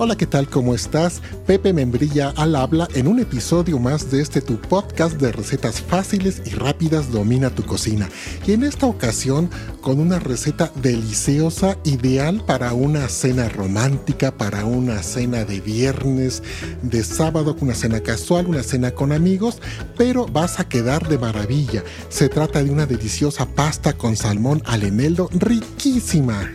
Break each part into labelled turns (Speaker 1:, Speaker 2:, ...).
Speaker 1: Hola, ¿qué tal? ¿Cómo estás? Pepe Membrilla al habla en un episodio más de este tu podcast de recetas fáciles y rápidas Domina tu cocina. Y en esta ocasión con una receta deliciosa, ideal para una cena romántica, para una cena de viernes, de sábado, una cena casual, una cena con amigos, pero vas a quedar de maravilla. Se trata de una deliciosa pasta con salmón al eneldo riquísima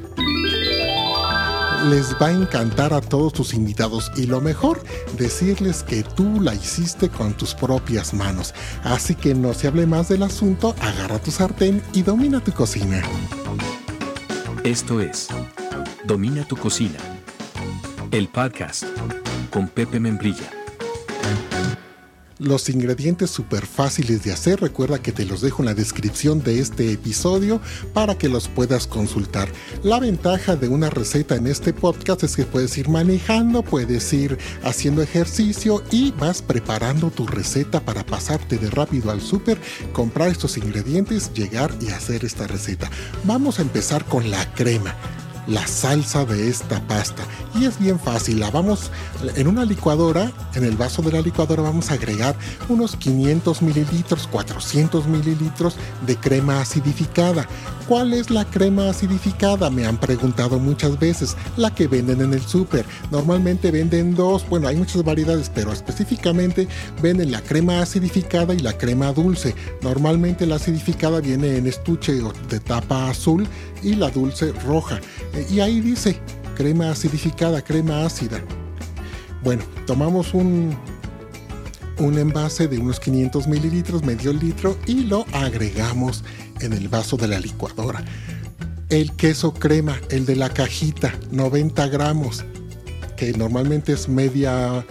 Speaker 1: les va a encantar a todos tus invitados y lo mejor, decirles que tú la hiciste con tus propias manos. Así que no se hable más del asunto, agarra tu sartén y domina tu cocina.
Speaker 2: Esto es Domina tu cocina, el podcast con Pepe Membrilla.
Speaker 1: Los ingredientes súper fáciles de hacer, recuerda que te los dejo en la descripción de este episodio para que los puedas consultar. La ventaja de una receta en este podcast es que puedes ir manejando, puedes ir haciendo ejercicio y vas preparando tu receta para pasarte de rápido al súper, comprar estos ingredientes, llegar y hacer esta receta. Vamos a empezar con la crema la salsa de esta pasta. Y es bien fácil, la vamos en una licuadora, en el vaso de la licuadora vamos a agregar unos 500 mililitros, 400 mililitros de crema acidificada. ¿Cuál es la crema acidificada? Me han preguntado muchas veces. La que venden en el súper. Normalmente venden dos, bueno, hay muchas variedades, pero específicamente venden la crema acidificada y la crema dulce. Normalmente la acidificada viene en estuche de tapa azul y la dulce roja. Y ahí dice crema acidificada, crema ácida. Bueno, tomamos un, un envase de unos 500 mililitros, medio litro, y lo agregamos en el vaso de la licuadora. El queso crema, el de la cajita, 90 gramos, que normalmente es media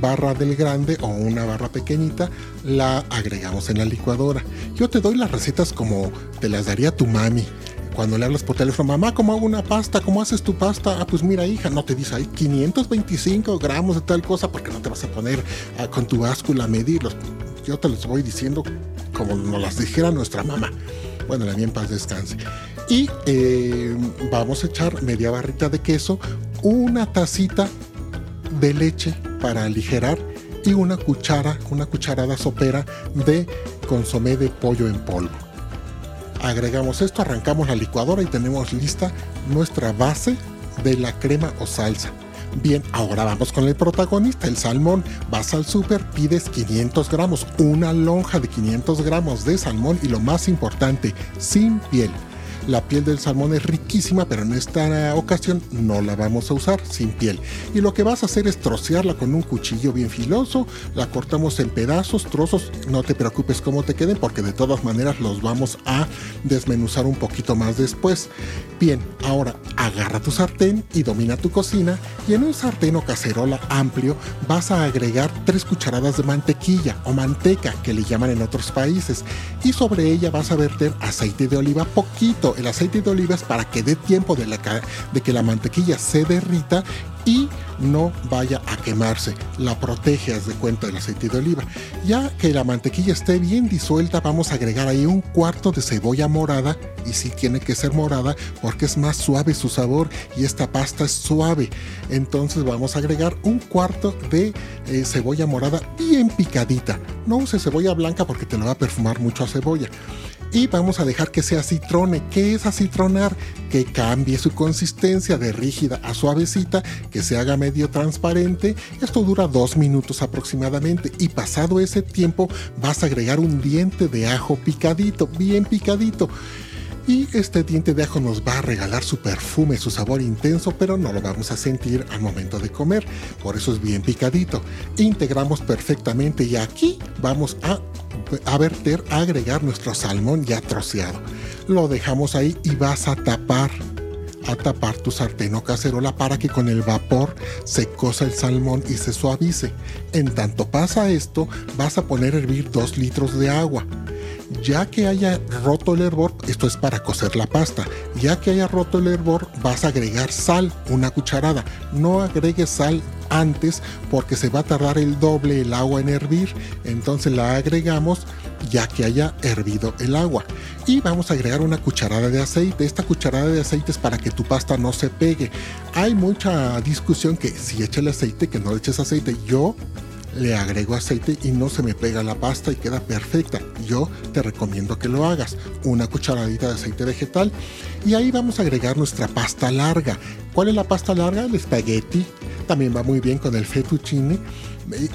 Speaker 1: barra del grande o una barra pequeñita, la agregamos en la licuadora. Yo te doy las recetas como te las daría tu mami cuando le hablas por teléfono, mamá, ¿cómo hago una pasta? ¿Cómo haces tu pasta? Ah, pues mira, hija, no te dice ahí 525 gramos de tal cosa porque no te vas a poner ah, con tu báscula a medirlos. Yo te los voy diciendo como nos las dijera nuestra mamá. Bueno, la mía en paz descanse. Y eh, vamos a echar media barrita de queso, una tacita de leche para aligerar y una cuchara, una cucharada sopera de consomé de pollo en polvo agregamos esto, arrancamos la licuadora y tenemos lista nuestra base de la crema o salsa. Bien, ahora vamos con el protagonista, el salmón. Vas al súper, pides 500 gramos, una lonja de 500 gramos de salmón y lo más importante, sin piel. La piel del salmón es riquísima, pero en esta ocasión no la vamos a usar sin piel. Y lo que vas a hacer es trocearla con un cuchillo bien filoso, la cortamos en pedazos, trozos, no te preocupes cómo te queden porque de todas maneras los vamos a desmenuzar un poquito más después. Bien, ahora agarra tu sartén y domina tu cocina. Y en un sartén o cacerola amplio vas a agregar tres cucharadas de mantequilla o manteca que le llaman en otros países. Y sobre ella vas a verter aceite de oliva poquito el aceite de oliva es para que dé tiempo de, de que la mantequilla se derrita y no vaya a quemarse. La protege, haz de cuenta, del aceite de oliva. Ya que la mantequilla esté bien disuelta, vamos a agregar ahí un cuarto de cebolla morada. Y sí tiene que ser morada porque es más suave su sabor y esta pasta es suave. Entonces vamos a agregar un cuarto de eh, cebolla morada bien picadita. No use cebolla blanca porque te lo va a perfumar mucho a cebolla y vamos a dejar que se acitrone. ¿Qué es acitronar? Que cambie su consistencia de rígida a suavecita, que se haga medio transparente. Esto dura dos minutos aproximadamente y pasado ese tiempo vas a agregar un diente de ajo picadito, bien picadito. Y este diente de ajo nos va a regalar su perfume, su sabor intenso, pero no lo vamos a sentir al momento de comer. Por eso es bien picadito. Integramos perfectamente y aquí vamos a verter, a agregar nuestro salmón ya troceado. Lo dejamos ahí y vas a tapar a tapar tu sartén o cacerola para que con el vapor se cosa el salmón y se suavice. En tanto pasa esto, vas a poner a hervir 2 litros de agua. Ya que haya roto el hervor, esto es para cocer la pasta, ya que haya roto el hervor, vas a agregar sal, una cucharada. No agregues sal antes porque se va a tardar el doble el agua en hervir. Entonces la agregamos ya que haya hervido el agua. Y vamos a agregar una cucharada de aceite. Esta cucharada de aceite es para que tu pasta no se pegue. Hay mucha discusión que si echa el aceite, que no le eches aceite. Yo le agrego aceite y no se me pega la pasta y queda perfecta. Yo te recomiendo que lo hagas. Una cucharadita de aceite vegetal y ahí vamos a agregar nuestra pasta larga. ¿Cuál es la pasta larga? El espagueti. También va muy bien con el fettuccine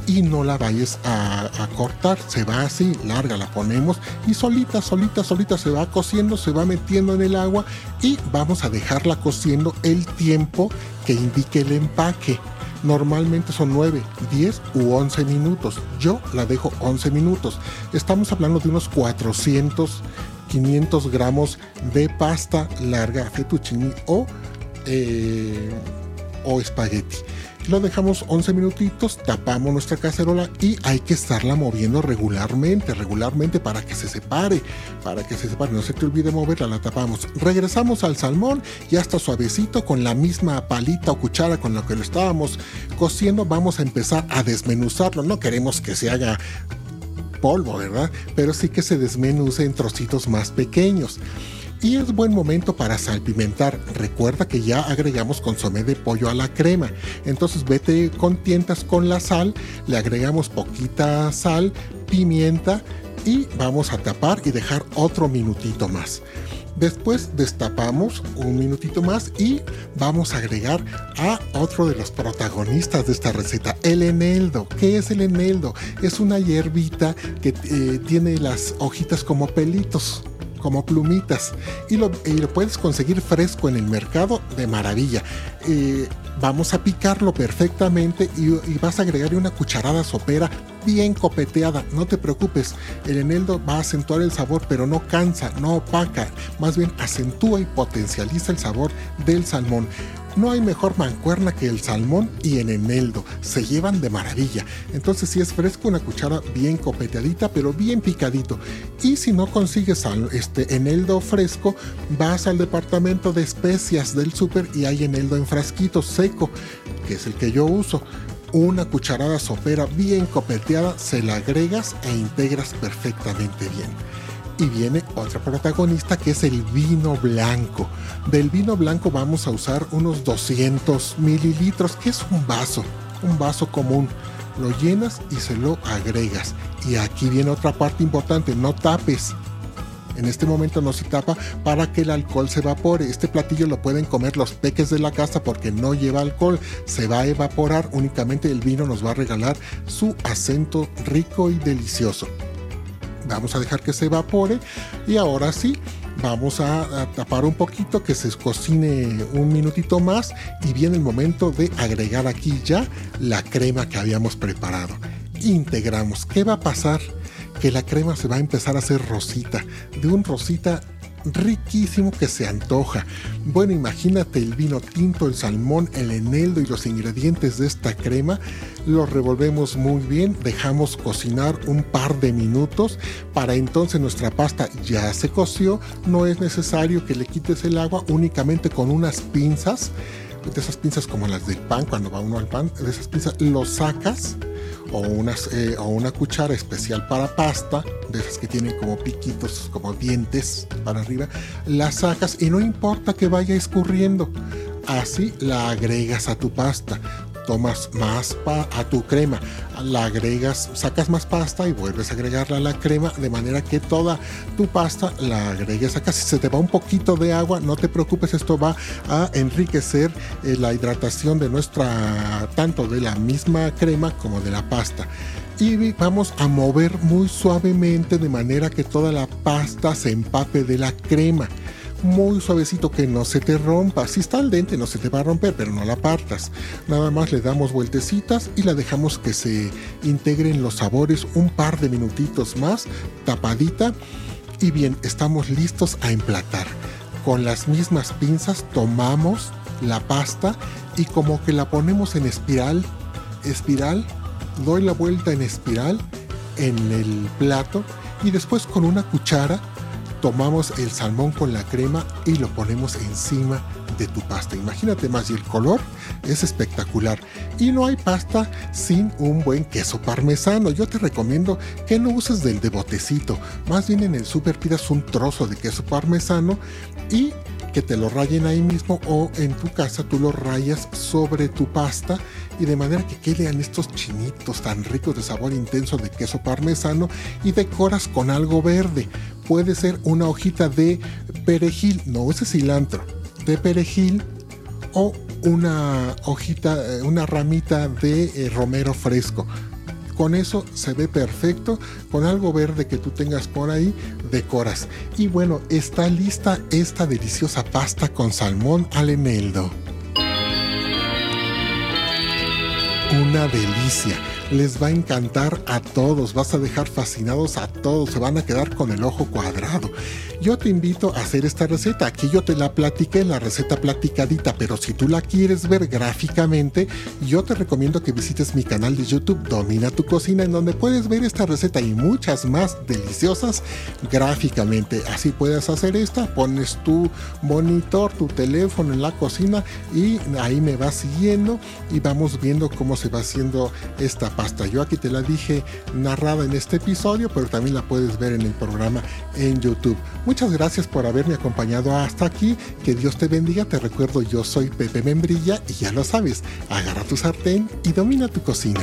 Speaker 1: y no la vayas a, a, cortar, se va así, larga, la ponemos y solita, solita, solita se va cociendo, se va metiendo en el agua y vamos a dejarla cociendo el tiempo que indique el empaque. Normalmente son 9, 10 u 11 minutos. Yo la dejo 11 minutos. Estamos hablando de unos 400, 500 gramos de pasta larga fettuccine o, eh, o espagueti lo dejamos 11 minutitos, tapamos nuestra cacerola y hay que estarla moviendo regularmente, regularmente para que se separe, para que se separe, no se te olvide moverla, la tapamos. Regresamos al salmón, ya está suavecito con la misma palita o cuchara con la que lo estábamos cociendo, vamos a empezar a desmenuzarlo, no queremos que se haga polvo, ¿verdad? Pero sí que se desmenuce en trocitos más pequeños y es buen momento para salpimentar. Recuerda que ya agregamos consomé de pollo a la crema. Entonces vete con tientas con la sal, le agregamos poquita sal, pimienta y vamos a tapar y dejar otro minutito más. Después destapamos un minutito más y vamos a agregar a otro de los protagonistas de esta receta, el eneldo. ¿Qué es el eneldo? Es una hierbita que eh, tiene las hojitas como pelitos como plumitas y lo, puedes conseguir fresco en el mercado de maravilla. Eh, vamos a picarlo perfectamente y, vas a agregarle una cucharada sopera bien copeteada. No te preocupes, el eneldo va a acentuar el sabor, pero no cansa, no opaca, más bien acentúa y potencializa el sabor del salmón. No hay mejor mancuerna que el salmón y el eneldo. Se llevan de maravilla. Entonces, si es fresco, una cuchara bien copeteadita, pero bien picadito. Y si no consigues este eneldo fresco, vas al departamento de especias del súper y hay eneldo en frasquito seco, que es el que yo uso una cucharada sopera bien copeteada, se la agregas e integras perfectamente bien y viene otra protagonista que es el vino blanco. Del vino blanco vamos a usar unos 200 mililitros, que es un vaso, un vaso común. Lo llenas y se lo agregas. Y aquí viene otra parte importante, no tapes. En este momento no se tapa para que el alcohol se evapore. Este platillo lo pueden comer los peques de la casa porque no lleva alcohol. Se va a evaporar, únicamente el vino nos va a regalar su acento rico y delicioso. Vamos a dejar que se evapore y ahora sí, vamos a, tapar un poquito que se cocine un minutito más y viene el momento de agregar aquí ya la crema que habíamos preparado. Integramos. ¿Qué va a pasar? Que la crema se va a empezar a hacer rosita, de un rosita riquísimo que se antoja. Bueno, imagínate el vino tinto, el salmón, el eneldo y los ingredientes de esta crema. Los revolvemos muy bien, dejamos cocinar un par de minutos. Para entonces nuestra pasta ya se coció. No es necesario que le quites el agua, únicamente con unas pinzas. De esas pinzas como las del pan, cuando va uno al pan, de esas pinzas lo sacas o, unas, eh, o una cuchara especial para pasta, de esas que tienen como piquitos, como dientes para arriba, la sacas y no importa que vaya escurriendo. Así la agregas a tu pasta tomas más a tu crema, la agregas, sacas más pasta y vuelves a agregarla a la crema de manera que toda tu pasta la agregues acá. Si se te va un poquito de agua, no te preocupes, esto va a enriquecer eh, la hidratación de nuestra, tanto de la misma crema como de la pasta. Y vamos a mover muy suavemente de manera que toda la pasta se empape de la crema muy suavecito que no se te rompa. Si está al dente no se te va a romper, pero no la partas. Nada más le damos vueltecitas y la dejamos que se integren los sabores un par de minutitos más, tapadita. Y bien, estamos listos a emplatar. Con las mismas pinzas tomamos la pasta y como que la ponemos en espiral, espiral, doy la vuelta en espiral en el plato y después con una cuchara tomamos el salmón con la crema y lo ponemos encima de tu pasta. Imagínate más y el color es espectacular. Y no hay pasta sin un buen queso parmesano. Yo te recomiendo que no uses del de botecito. Más bien en el super pidas un trozo de queso parmesano y que te lo rayen ahí mismo o en tu casa tú lo rayas sobre tu pasta y de manera que queden estos chinitos tan ricos de sabor intenso de queso parmesano y decoras con algo verde. Puede ser una hojita de perejil, no ese cilantro, de perejil o una hojita, eh, una ramita de eh, romero fresco. Con eso se ve perfecto, con algo verde que tú tengas por ahí, decoras. Y bueno, está lista esta deliciosa pasta con salmón al eneldo. Una delicia les va a encantar a todos, vas a dejar fascinados a todos, se van a quedar con el ojo cuadrado. Yo te invito a hacer esta receta, aquí yo te la platiqué, la receta platicadita, pero si tú la quieres ver gráficamente, yo te recomiendo que visites mi canal de YouTube Domina tu cocina, en donde puedes ver esta receta y muchas más deliciosas gráficamente. Así puedes hacer esta, pones tu monitor, tu teléfono en la cocina y ahí me vas siguiendo y vamos viendo cómo se va haciendo esta pasta. Yo aquí te la dije narrada en este episodio, pero también la puedes ver en el programa en YouTube. Muchas gracias por haberme acompañado hasta aquí. Que Dios te bendiga. Te recuerdo, yo soy Pepe Membrilla y ya lo sabes, agarra tu sartén y domina tu cocina.